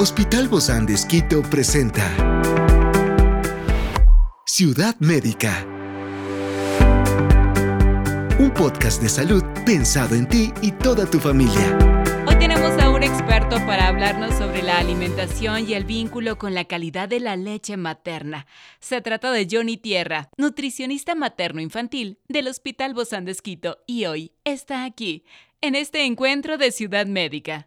Hospital Bozán de Esquito presenta Ciudad Médica. Un podcast de salud pensado en ti y toda tu familia. Hoy tenemos a un experto para hablarnos sobre la alimentación y el vínculo con la calidad de la leche materna. Se trata de Johnny Tierra, nutricionista materno-infantil del Hospital Bozán de Esquito, y hoy está aquí, en este encuentro de Ciudad Médica.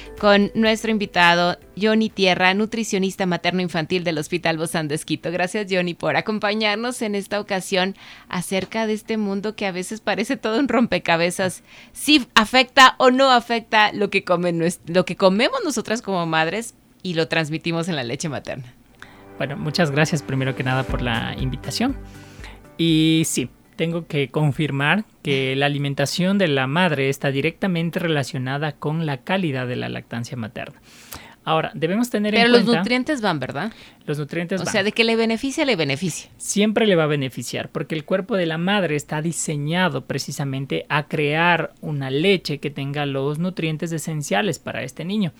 con nuestro invitado Johnny Tierra, nutricionista materno-infantil del Hospital Bozán Esquito. Gracias Johnny por acompañarnos en esta ocasión acerca de este mundo que a veces parece todo un rompecabezas. Si afecta o no afecta lo que, comen, lo que comemos nosotras como madres y lo transmitimos en la leche materna. Bueno, muchas gracias primero que nada por la invitación. Y sí, tengo que confirmar que la alimentación de la madre está directamente relacionada con la calidad de la lactancia materna. Ahora, debemos tener en cuenta... Pero los nutrientes van, ¿verdad? Los nutrientes van. O sea, de que le beneficia, le beneficia. Siempre le va a beneficiar, porque el cuerpo de la madre está diseñado precisamente a crear una leche que tenga los nutrientes esenciales para este niño.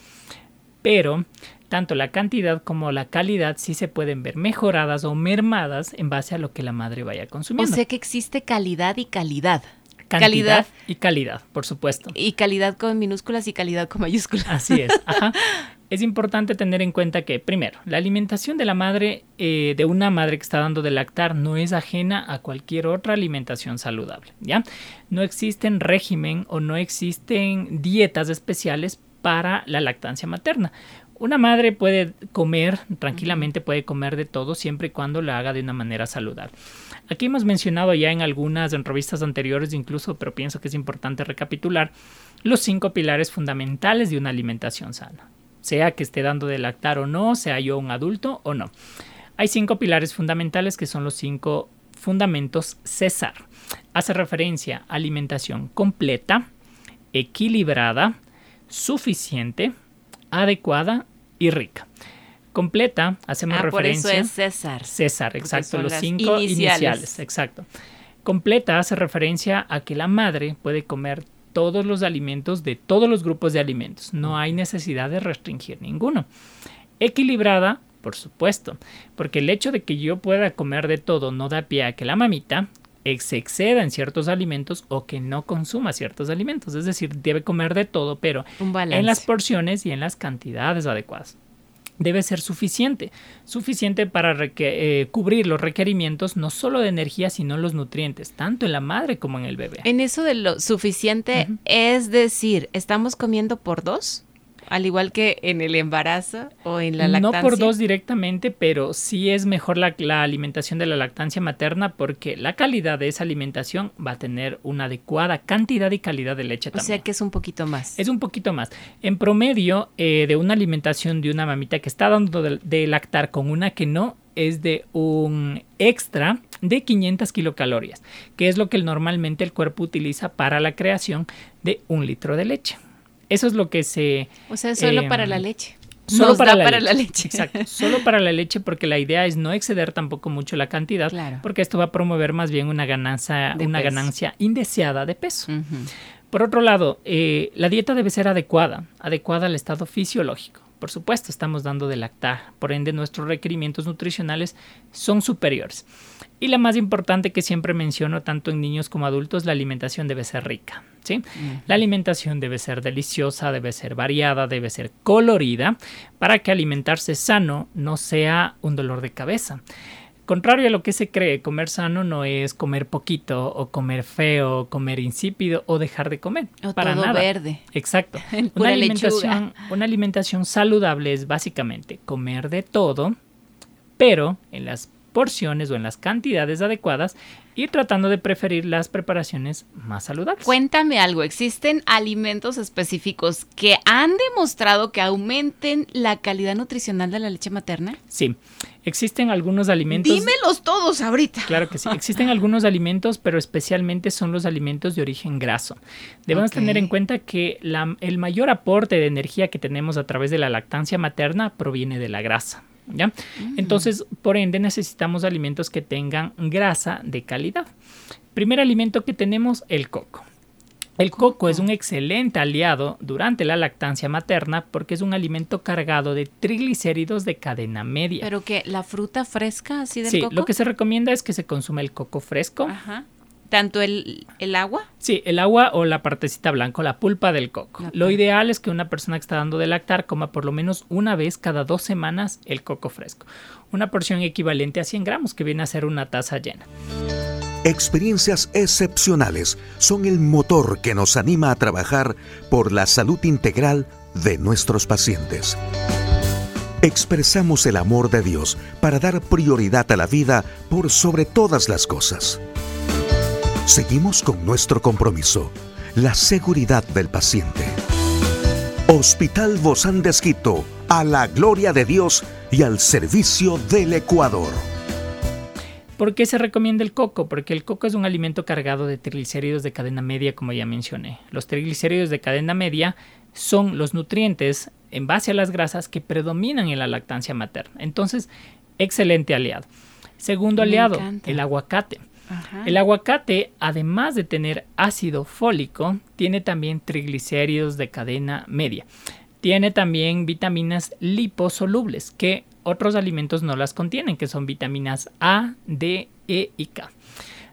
Pero tanto la cantidad como la calidad sí se pueden ver mejoradas o mermadas en base a lo que la madre vaya consumiendo. O sea que existe calidad y calidad. Cantidad calidad y calidad, por supuesto. Y calidad con minúsculas y calidad con mayúsculas. Así es. Ajá. es importante tener en cuenta que, primero, la alimentación de la madre, eh, de una madre que está dando de lactar, no es ajena a cualquier otra alimentación saludable, ¿ya? No existen régimen o no existen dietas especiales para la lactancia materna. Una madre puede comer, tranquilamente puede comer de todo siempre y cuando lo haga de una manera saludable. Aquí hemos mencionado ya en algunas en revistas anteriores incluso, pero pienso que es importante recapitular los cinco pilares fundamentales de una alimentación sana. Sea que esté dando de lactar o no, sea yo un adulto o no. Hay cinco pilares fundamentales que son los cinco fundamentos César. Hace referencia a alimentación completa, equilibrada, suficiente, adecuada y rica. Completa, hacemos ah, referencia. Por eso es César. César, exacto, los cinco iniciales. exacto. Completa hace referencia a que la madre puede comer todos los alimentos de todos los grupos de alimentos. No hay necesidad de restringir ninguno. Equilibrada, por supuesto, porque el hecho de que yo pueda comer de todo no da pie a que la mamita se exceda en ciertos alimentos o que no consuma ciertos alimentos. Es decir, debe comer de todo, pero en las porciones y en las cantidades adecuadas. Debe ser suficiente, suficiente para eh, cubrir los requerimientos no solo de energía, sino los nutrientes, tanto en la madre como en el bebé. En eso de lo suficiente, es decir, ¿estamos comiendo por dos? Al igual que en el embarazo o en la lactancia? No por dos directamente, pero sí es mejor la, alimentación de la lactancia materna porque la calidad de esa alimentación va a tener una adecuada cantidad y calidad de leche también. O sea que es un poquito más. Es un poquito más. En promedio, eh, de una alimentación de una mamita que está dando de, lactar con una que no, es de un extra de 500 kilocalorías, que es lo que normalmente el cuerpo utiliza para la creación de un litro de leche. Eso es lo que se... O sea, solo para la leche. Solo para, la, leche. Exacto, solo para la leche porque la idea es no exceder tampoco mucho la cantidad, porque esto va a promover más bien una ganancia, una ganancia indeseada de peso. Por otro lado, eh, la dieta debe ser adecuada, adecuada al estado fisiológico. Por supuesto, estamos dando de lactar, por ende nuestros requerimientos nutricionales son superiores. Y la más importante que siempre menciono tanto en niños como adultos, la alimentación debe ser rica. ¿sí? La alimentación debe ser deliciosa, debe ser variada, debe ser colorida, para que alimentarse sano no sea un dolor de cabeza. Contrario a lo que se cree, comer sano no es comer poquito o comer feo, comer insípido o dejar de comer. O para todo verde. Exacto. una alimentación, una alimentación saludable es básicamente comer de todo, pero en las porciones o en las cantidades adecuadas y tratando de preferir las preparaciones más saludables. Cuéntame algo, ¿existen alimentos específicos que han demostrado que aumenten la calidad nutricional de la leche materna? Sí, existen algunos alimentos. Dímelos todos ahorita. Claro que sí, existen algunos alimentos, pero especialmente son los alimentos de origen graso. Debemos tener en cuenta que el mayor aporte de energía que tenemos a través de la lactancia materna proviene de la grasa. ¿Ya? Mm. Entonces, por ende, necesitamos alimentos que tengan grasa de calidad. Primer alimento que tenemos, el coco. El coco es un excelente aliado durante la lactancia materna porque es un alimento cargado de triglicéridos de cadena media. Pero que la fruta fresca así del sí, coco. Sí, lo que se recomienda es que se consuma el coco fresco. Ajá. ¿Tanto el, agua? Sí, el agua o la partecita blanca, la pulpa del coco. Lo ideal es que una persona que está dando de lactar coma por lo menos una vez cada dos semanas el coco fresco. Una porción equivalente a 100 gramos, que viene a ser una taza llena. Experiencias excepcionales son el motor que nos anima a trabajar por la salud integral de nuestros pacientes. Expresamos el amor de Dios para dar prioridad a la vida por sobre todas las cosas. Seguimos con nuestro compromiso, la seguridad del paciente. Hospital Bozán de a la gloria de Dios y al servicio del Ecuador. ¿Por qué se recomienda el coco? Porque el coco es un alimento cargado de triglicéridos de cadena media, como ya mencioné. Los triglicéridos de cadena media son los nutrientes en base a las grasas que predominan en la lactancia materna. Entonces, excelente aliado. Segundo aliado, el aguacate. El aguacate, además de tener ácido fólico, tiene también triglicéridos de cadena media. Tiene también vitaminas liposolubles que otros alimentos no las contienen, que son vitaminas A, D, E y K.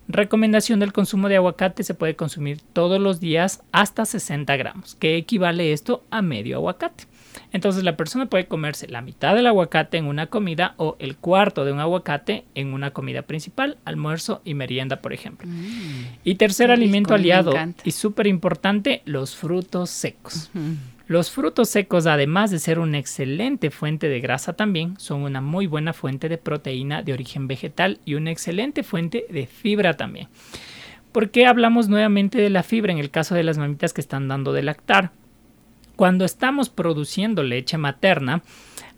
Recomendación del consumo de aguacate se puede consumir todos los días hasta 60 gramos, que equivale esto a medio aguacate. Entonces la persona puede comerse la mitad del aguacate en una comida o el cuarto de un aguacate en una comida principal, almuerzo y merienda, por ejemplo. Mm. y tercer alimento aliado y súper importante, los frutos secos. Los frutos secos, además de ser una excelente fuente de grasa también, son una muy buena fuente de proteína de origen vegetal y una excelente fuente de fibra también. ¿Por qué hablamos nuevamente de la fibra en el caso de las mamitas que están dando de lactar? Cuando estamos produciendo leche materna,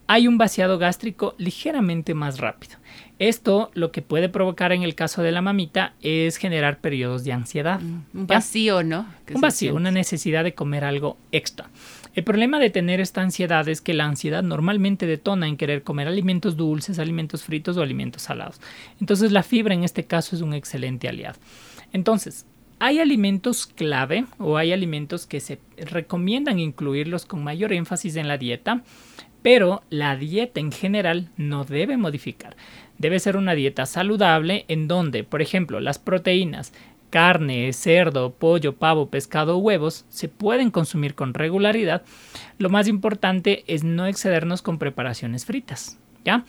hay un vaciado gástrico ligeramente más rápido. Esto lo que puede provocar en el caso de la mamita es generar periodos de ansiedad. Mm, un vacío, ¿no? Un vacío, una necesidad de comer algo extra. El problema de tener esta ansiedad es que la ansiedad normalmente detona en querer comer alimentos dulces, alimentos fritos o alimentos salados. Entonces la fibra en este caso es un excelente aliado. Entonces, hay alimentos clave o hay alimentos que se recomiendan incluirlos con mayor énfasis en la dieta, pero la dieta en general no debe modificar. Debe ser una dieta saludable en donde, por ejemplo, las proteínas, carne, cerdo, pollo, pavo, pescado o huevos se pueden consumir con regularidad. Lo más importante es no excedernos con preparaciones fritas. ¿Ya?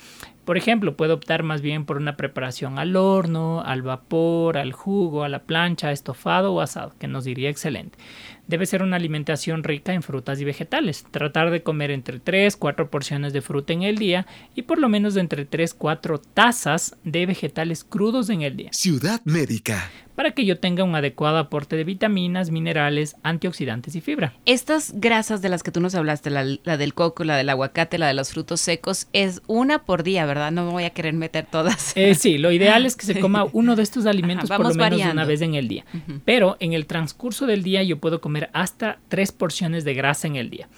Por ejemplo, puedo optar más bien por una preparación al horno, al vapor, al jugo, a la plancha, estofado o asado, que nos diría excelente. Debe ser una alimentación rica en frutas y vegetales. Tratar de comer entre 3, 4 porciones de fruta en el día y por lo menos de entre 3, 4 tazas de vegetales crudos en el día. Ciudad Médica para que yo tenga un adecuado aporte de vitaminas, minerales, antioxidantes y fibra. Estas grasas de las que tú nos hablaste, la, del coco, la del aguacate, la de los frutos secos, es una por día, ¿verdad? No me voy a querer meter todas. Eh, sí, lo ideal es que se coma uno de estos alimentos por lo menos una vez en el día. Pero en el transcurso del día yo puedo comer hasta tres porciones de grasa en el día.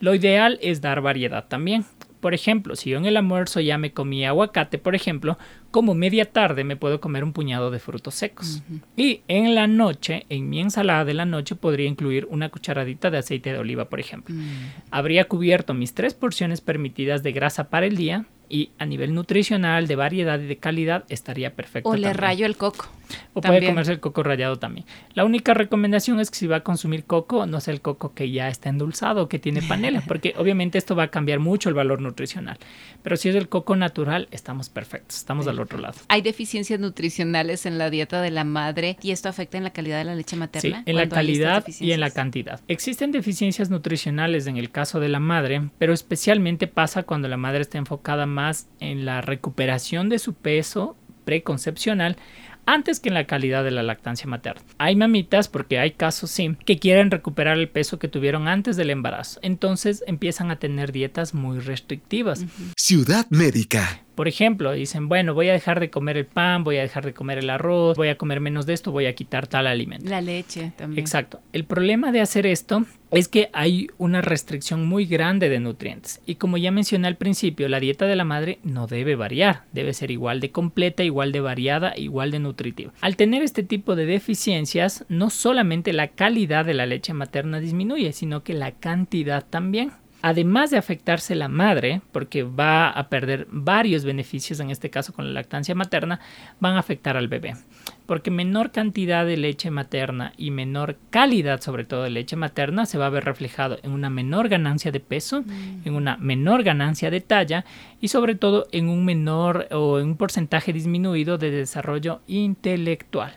Lo ideal es dar variedad también. Por ejemplo, si yo en el almuerzo ya me comí aguacate, por ejemplo, como media tarde me puedo comer un puñado de frutos secos. Y en la noche, en mi ensalada de la noche, podría incluir una cucharadita de aceite de oliva, por ejemplo. Mm. Habría cubierto mis tres porciones permitidas de grasa para el día y a nivel nutricional, de variedad y de calidad estaría perfecto. O le rayo el coco. O puede comerse el coco rallado también. La única recomendación es que si va a consumir coco, no sea el coco que ya está endulzado, que tiene panela, porque obviamente esto va a cambiar mucho el valor nutricional. Pero si es el coco natural, estamos perfectos, estamos al otro lado. ¿Hay deficiencias nutricionales en la dieta de la madre y esto afecta en la calidad de la leche materna? Sí, en la calidad y en la cantidad. Existen deficiencias nutricionales en el caso de la madre, pero especialmente pasa cuando la madre está enfocada más en la recuperación de su peso preconcepcional antes que en la calidad de la lactancia materna. Hay mamitas, porque hay casos sí, que quieren recuperar el peso que tuvieron antes del embarazo. Entonces empiezan a tener dietas muy restrictivas. Ciudad Médica. Por ejemplo, dicen, bueno, voy a dejar de comer el pan, voy a dejar de comer el arroz, voy a comer menos de esto, voy a quitar tal alimento. La leche también. Exacto. El problema de hacer esto es que hay una restricción muy grande de nutrientes. Y como ya mencioné al principio, la dieta de la madre no debe variar, debe ser igual de completa, igual de variada, igual de nutritiva. Al tener este tipo de deficiencias, no solamente la calidad de la leche materna disminuye, sino que la cantidad también además de afectarse la madre, porque va a perder varios beneficios, en este caso con la lactancia materna, van a afectar al bebé. Porque menor cantidad de leche materna y menor calidad, sobre todo de leche materna, se va a ver reflejado en una menor ganancia de peso, mm. en una menor ganancia de talla y sobre todo en un menor o en un porcentaje disminuido de desarrollo intelectual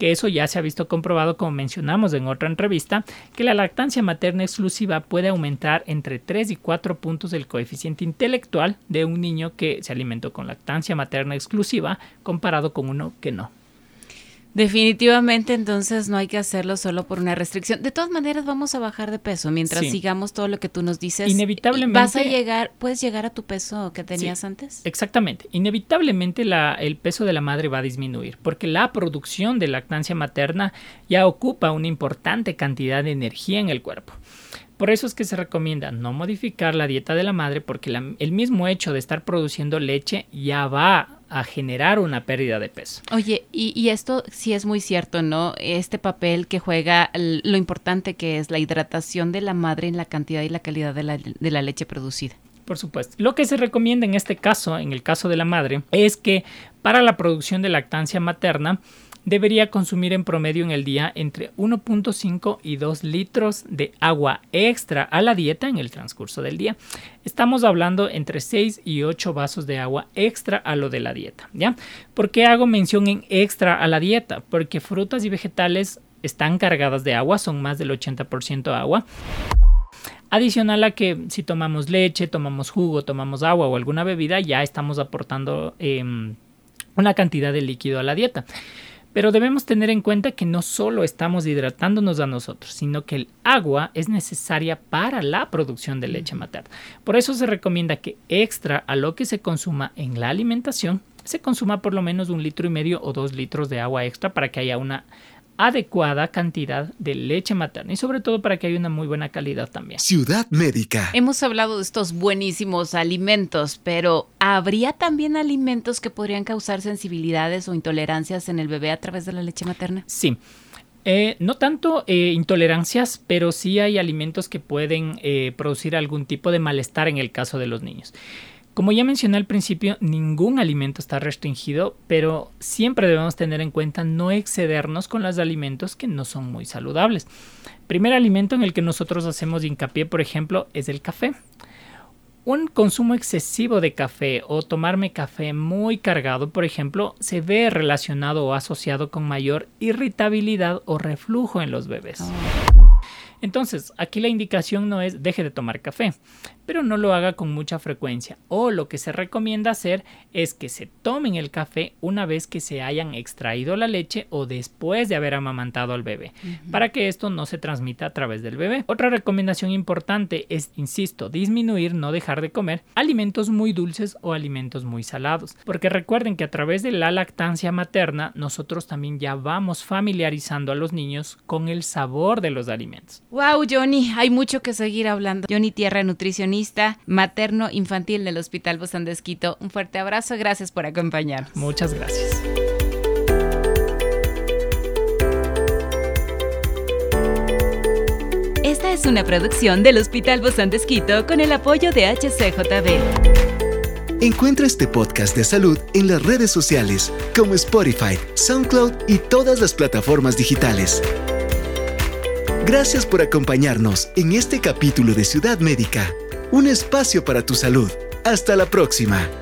que eso ya se ha visto comprobado, como mencionamos en otra entrevista, que la lactancia materna exclusiva puede aumentar entre 3 y 4 puntos del coeficiente intelectual de un niño que se alimentó con lactancia materna exclusiva comparado con uno que no. Definitivamente, entonces no hay que hacerlo solo por una restricción. De todas maneras, vamos a bajar de peso mientras sigamos todo lo que tú nos dices. Inevitablemente. Vas a llegar, puedes llegar a tu peso que tenías antes. Exactamente. Inevitablemente la, el peso de la madre va a disminuir porque la producción de lactancia materna ya ocupa una importante cantidad de energía en el cuerpo. Por eso es que se recomienda no modificar la dieta de la madre porque el mismo hecho de estar produciendo leche ya va a generar una pérdida de peso. Oye, y, esto sí es muy cierto, ¿no? Este papel que juega lo importante que es la hidratación de la madre en la cantidad y la calidad de la, de la leche producida. Por supuesto. Lo que se recomienda en este caso, en el caso de la madre, es que para la producción de lactancia materna, debería consumir en promedio en el día entre 1.5 y 2 litros de agua extra a la dieta en el transcurso del día. Estamos hablando entre 6 y 8 vasos de agua extra a lo de la dieta, ¿ya? ¿Por qué hago mención en extra a la dieta? Porque frutas y vegetales están cargadas de agua, son más del 80% agua. Adicional a que si tomamos leche, tomamos jugo, tomamos agua o alguna bebida, ya estamos aportando em, una cantidad de líquido a la dieta. Pero debemos tener en cuenta que no solo estamos hidratándonos a nosotros, sino que el agua es necesaria para la producción de leche materna. Por eso se recomienda que extra a lo que se consuma en la alimentación, se consuma por lo menos un litro y medio o dos litros de agua extra para que haya una adecuada cantidad de leche materna y sobre todo para que haya una muy buena calidad también. Ciudad Médica. Hemos hablado de estos buenísimos alimentos, pero ¿habría también alimentos que podrían causar sensibilidades o intolerancias en el bebé a través de la leche materna? Sí. Eh, no tanto eh, intolerancias, pero sí hay alimentos que pueden eh, producir algún tipo de malestar en el caso de los niños. Como ya mencioné al principio, ningún alimento está restringido, pero siempre debemos tener en cuenta no excedernos con los alimentos que no son muy saludables. Primer alimento en el que nosotros hacemos hincapié, por ejemplo, es el café. Un consumo excesivo de café o tomarme café muy cargado, por ejemplo, se ve relacionado o asociado con mayor irritabilidad o reflujo en los bebés. Entonces, aquí la indicación no es deje de tomar café, pero no lo haga con mucha frecuencia. O lo que se recomienda hacer es que se tomen el café una vez que se hayan extraído la leche o después de haber amamantado al bebé, para que esto no se transmita a través del bebé. Otra recomendación importante es, insisto, disminuir, no dejar de comer alimentos muy dulces o alimentos muy salados, porque recuerden que a través de la lactancia materna nosotros también ya vamos familiarizando a los niños con el sabor de los alimentos. Wow, Johnny, hay mucho que seguir hablando. Johnny Tierra, nutricionista materno infantil del Hospital Bosán de Esquito. Un fuerte abrazo, gracias por acompañarnos. Muchas gracias. Esta es una producción del Hospital Bosán de Esquito con el apoyo de HCJB. Encuentra este podcast de salud en las redes sociales como Spotify, SoundCloud y todas las plataformas digitales. Gracias por acompañarnos en este capítulo de Ciudad Médica, un espacio para tu salud. Hasta la próxima.